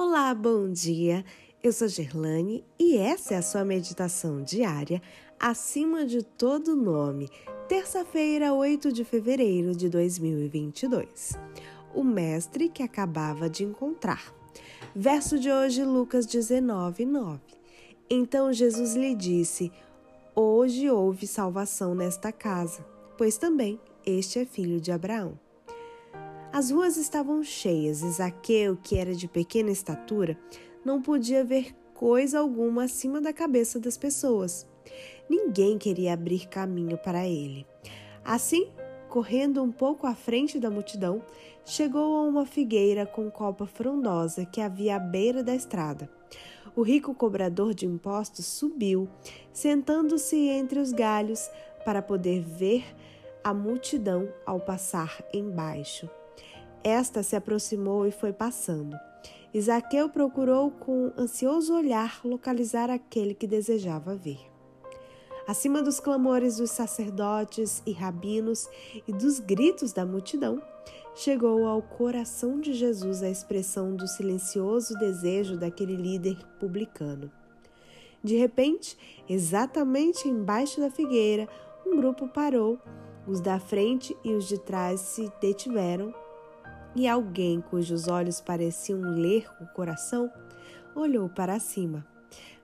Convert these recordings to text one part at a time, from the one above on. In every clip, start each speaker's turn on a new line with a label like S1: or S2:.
S1: Olá, bom dia. Eu sou Gerlane e essa é a sua meditação diária acima de todo nome, terça-feira, 8 de fevereiro de 2022. O mestre que acabava de encontrar. Verso de hoje, Lucas 19, 9. Então Jesus lhe disse: Hoje houve salvação nesta casa, pois também este é filho de Abraão. As ruas estavam cheias e Zaqueu, que era de pequena estatura, não podia ver coisa alguma acima da cabeça das pessoas. Ninguém queria abrir caminho para ele. Assim, correndo um pouco à frente da multidão, chegou a uma figueira com copa frondosa que havia à beira da estrada. O rico cobrador de impostos subiu, sentando-se entre os galhos para poder ver a multidão ao passar embaixo. Esta se aproximou e foi passando. Isaqueu procurou com ansioso olhar localizar aquele que desejava ver. Acima dos clamores dos sacerdotes e rabinos e dos gritos da multidão, chegou ao coração de Jesus a expressão do silencioso desejo daquele líder publicano. De repente, exatamente embaixo da figueira, um grupo parou. Os da frente e os de trás se detiveram e alguém cujos olhos pareciam ler o coração olhou para cima.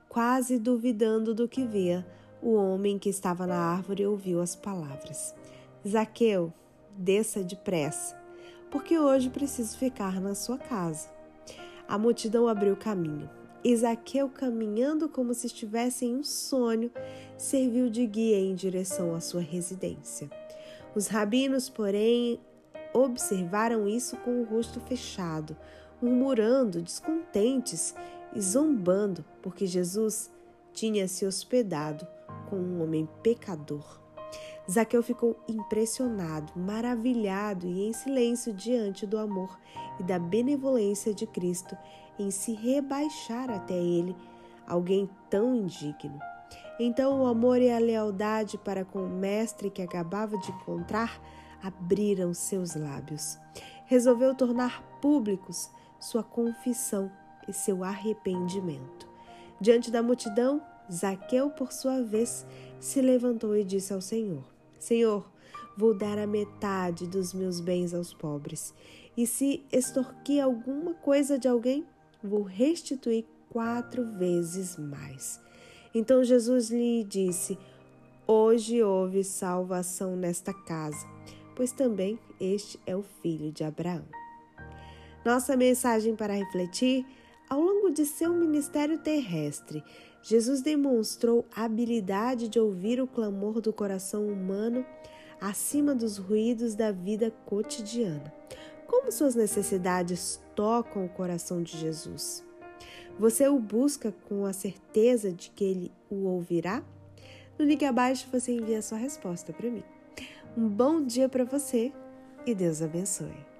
S1: Quase duvidando do que via, o homem que estava na árvore ouviu as palavras: Zaqueu, desça depressa, porque hoje preciso ficar na sua casa. A multidão abriu caminho. E Zaqueu, caminhando como se estivesse em um sonho, serviu de guia em direção à sua residência. Os rabinos, porém, observaram isso com o rosto fechado, murmurando, descontentes e zombando, porque Jesus tinha se hospedado com um homem pecador. Zaqueu ficou impressionado, maravilhado e em silêncio diante do amor e da benevolência de Cristo em se rebaixar até ele, alguém tão indigno. Então o amor e a lealdade para com o mestre que acabava de encontrar abriram seus lábios. Resolveu tornar públicos sua confissão e seu arrependimento. Diante da multidão, Zaqueu, por sua vez, se levantou e disse ao Senhor: Senhor, vou dar a metade dos meus bens aos pobres, e se extorquir alguma coisa de alguém, vou restituir quatro vezes mais. Então Jesus lhe disse: Hoje houve salvação nesta casa pois também este é o filho de Abraão. Nossa mensagem para refletir: ao longo de seu ministério terrestre, Jesus demonstrou a habilidade de ouvir o clamor do coração humano acima dos ruídos da vida cotidiana. Como suas necessidades tocam o coração de Jesus? Você o busca com a certeza de que ele o ouvirá? No link abaixo você envia sua resposta para mim. Um bom dia para você e Deus abençoe.